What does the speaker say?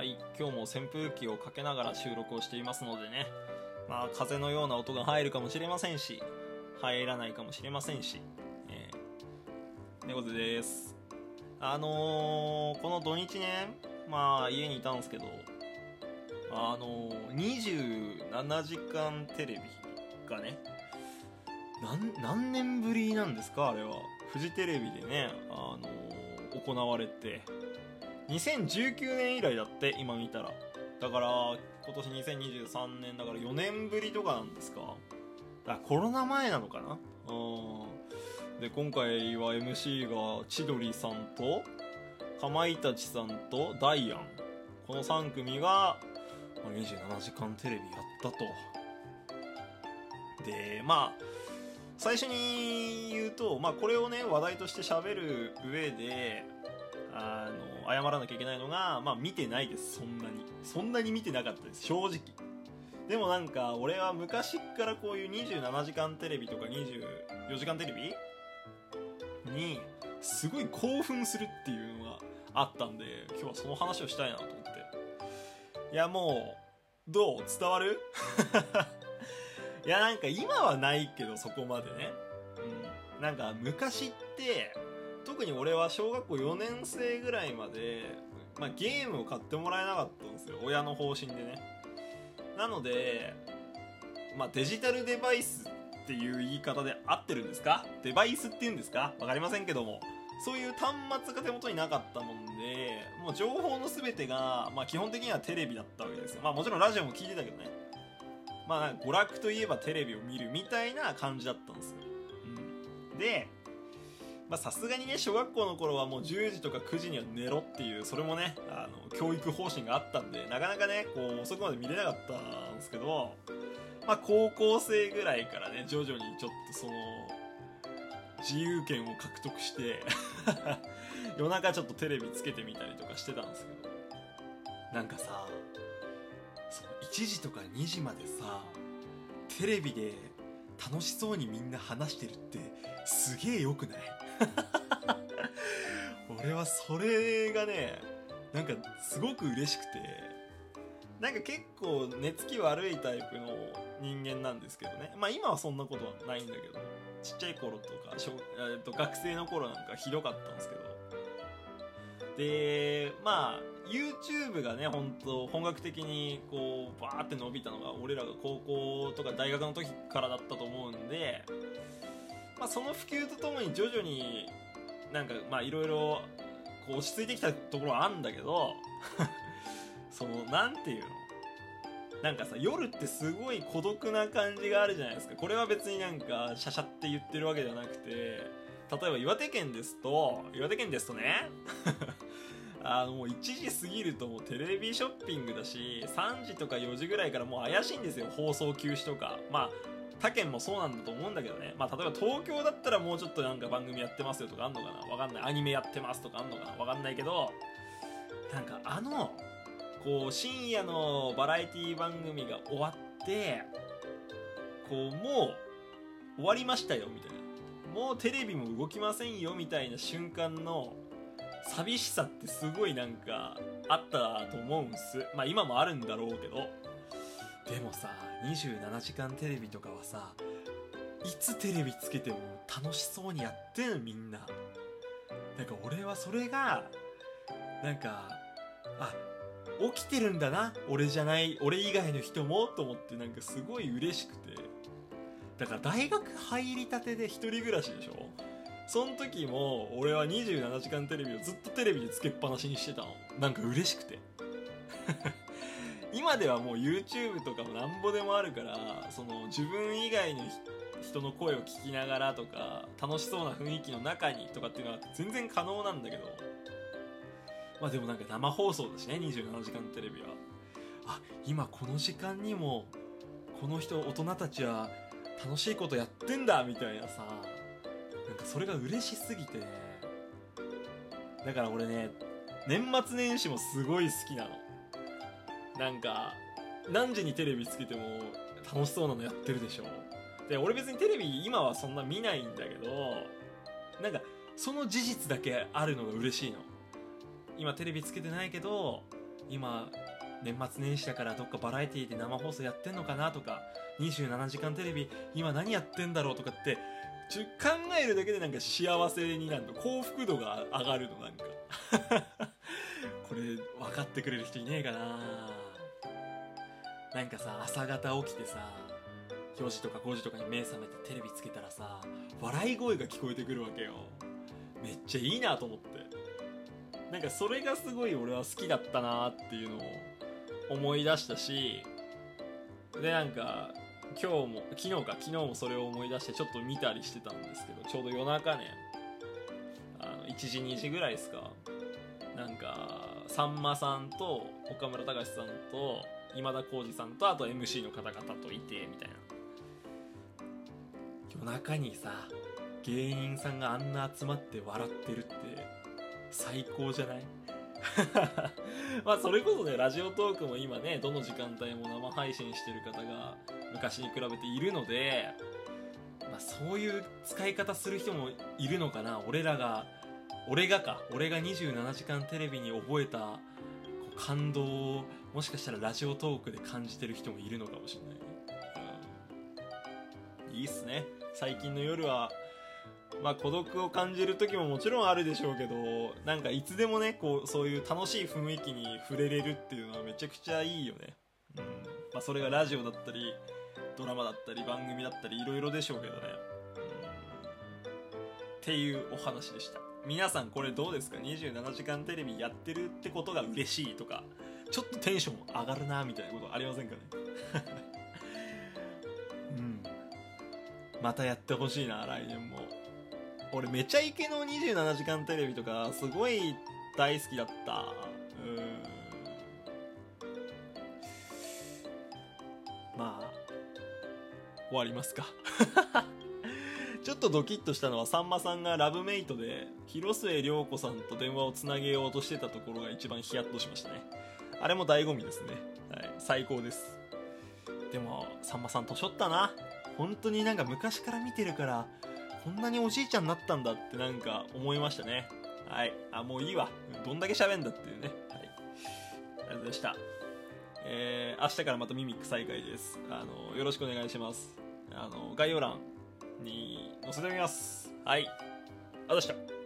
はい、今日も扇風機をかけながら収録をしていますのでね、まあ、風のような音が入るかもしれませんし、入らないかもしれませんし、えー、猫背です。あのー、この土日ね、まあ、家にいたんですけど、あのー、27時間テレビがね、何年ぶりなんですかあれは。フジテレビでね、あのー行われて、2019年以来だって、今見たら。だから、今年2023年だから4年ぶりとかなんですか。あ、コロナ前なのかなうん。で、今回は MC が千鳥さんと、かまいたちさんとダイアン。この3組が、27時間テレビやったと。で、まあ、最初に言うと、まあ、これをね話題として喋る上で謝らなきゃいけないのが、まあ、見てないです。そんなに。そんなに見てなかったです。正直。でもなんか俺は昔からこういう27時間テレビとか24時間テレビにすごい興奮するっていうのがあったんで今日はその話をしたいなと思って。いやもうどう？伝わる？いやなんか今はないけどそこまでね、うん、なんか昔って特に俺は小学校4年生ぐらいまで、まあ、ゲームを買ってもらえなかったんですよ。親の方針でね。なので、まあ、デジタルデバイスっていう言い方で合ってるんですか？デバイスって言うんですか？わかりませんけども。そういう端末が手元になかったもんでもう情報の全てが、まあ、基本的にはテレビだったわけですよ。まあもちろんラジオも聞いてたけどね。まあ、娯楽といえばテレビを見るみたいな感じだったんですよ。うん、で、まさすがにね、小学校の頃はもう10時とか9時には寝ろっていう、それもね、あの、教育方針があったんで、なかなかね、こう、遅くまで見れなかったんですけど、まあ高校生ぐらいからね、徐々にちょっとその、自由権を獲得して 夜中ちょっとテレビつけてみたりとかしてたんですけど、なんかさ、その1時とか2時までさテレビで楽しそうにみんな話してるってすげえよくない？俺はそれがねなんかすごく嬉しくてなんか結構寝つき悪いタイプの人間なんですけどね。まあ今はそんなことはないんだけどちっちゃい頃とか小、えっと、学生の頃なんかひどかったんですけど。でまあ YouTube がね本当本格的にこうバーって伸びたのが俺らが高校とか大学の時からだったと思うんで、まあ、その普及とともに徐々になんかまあいろいろこう落ち着いてきたところはあるんだけど そのなんていうの？なんかさ夜ってすごい孤独な感じがあるじゃないですか。これは別になんかシャシャって言ってるわけじゃなくて例えば岩手県ですと岩手県ですとね あのもう1時過ぎるともうテレビショッピングだし3時とか4時ぐらいからもう怪しいんですよ。放送休止とか。まあ他県もそうなんだと思うんだけどね。まあ例えば東京だったらもうちょっとなんか番組やってますよとかあんのかな？わかんない。アニメやってますとかあんのかな？わかんないけどなんかあのこう深夜のバラエティ番組が終わってこうもう終わりましたよみたいな。もうテレビも動きませんよみたいな瞬間の寂しさってすごいなんかあったと思うんす。まあ今もあるんだろうけど。でもさ27時間テレビとかはさいつテレビつけても楽しそうにやってんみんな。なんか俺はそれがなんかあ起きてるんだな俺じゃない俺以外の人もと思ってなんかすごい嬉しくて。だから大学入りたてで一人暮らしでしょ。その時も俺は27時間テレビをずっとテレビでつけっぱなしにしてたの。なんか嬉しくて。今ではもう YouTube とかもなんぼでもあるからその自分以外の人の声を聞きながらとか楽しそうな雰囲気の中にとかっていうのは全然可能なんだけど。まあでもなんか生放送だしね27時間テレビは。あ今この時間にもこの人大人たちは楽しいことやってんだみたいなさ。なんかそれが嬉しすぎて。だから俺ね年末年始もすごい好きなの。なんか何時にテレビつけても楽しそうなのやってるでしょ。で俺別にテレビ今はそんな見ないんだけどなんかその事実だけあるのが嬉しいの。今テレビつけてないけど今年末年始だからどっかバラエティで生放送やってんのかなとか27時間テレビ今何やってんだろうとかってちょ考えるだけでなんか幸せになるの。幸福度が上がるのなんか。これ分かってくれる人いねえかな。なんかさ朝方起きてさ4時とか5時とかに目覚めてテレビつけたらさ笑い声が聞こえてくるわけよ。めっちゃいいなと思って。なんかそれがすごい俺は好きだったなっていうのを思い出したしでなんか今日も昨日か昨日もそれを思い出してちょっと見たりしてたんですけどちょうど夜中ねあの1時2時ぐらいですか。なんかさんまさんと岡村隆史さんと今田耕司さんとあと MC の方々といてみたいな。夜中にさ芸人さんがあんな集まって笑ってるって最高じゃない？まあそれこそねラジオトークも今ねどの時間帯も生配信してる方が昔に比べているので、まあ、そういう使い方する人もいるのかな俺らが俺がか俺が27時間テレビに覚えた感動をもしかしたらラジオトークで感じてる人もいるのかもしれない、うん、いいっすね。最近の夜はまあ孤独を感じる時ももちろんあるでしょうけどなんかいつでもねこうそういう楽しい雰囲気に触れれるっていうのはめちゃくちゃいいよね、うん。まあ、それがラジオだったりドラマだったり番組だったりいろいろでしょうけどね、っていうお話でした。皆さんこれどうですか？27時間テレビやってるってことが嬉しいとか。ちょっとテンション上がるなみたいなことありませんかね？うん。またやってほしいな来年も。俺めちゃイケの27時間テレビとかすごい大好きだった。うん。まあ終わりますか。ちょっとドキッとしたのはさんまさんがラブメイトで広末涼子さんと電話をつなげようとしてたところが一番ヒヤッとしましたね。あれも醍醐味ですね、はい、最高です。でもさんまさん年取ったな。本当になんか昔から見てるからこんなにおじいちゃんになったんだってなんか思いましたね。はい。あもういいわ。どんだけ喋んだっていうね。はい。ありがとうございました。えー、明日からまたミミック再開です。あのよろしくお願いします。あの概要欄に載せてみます。はい。ありがとうございました。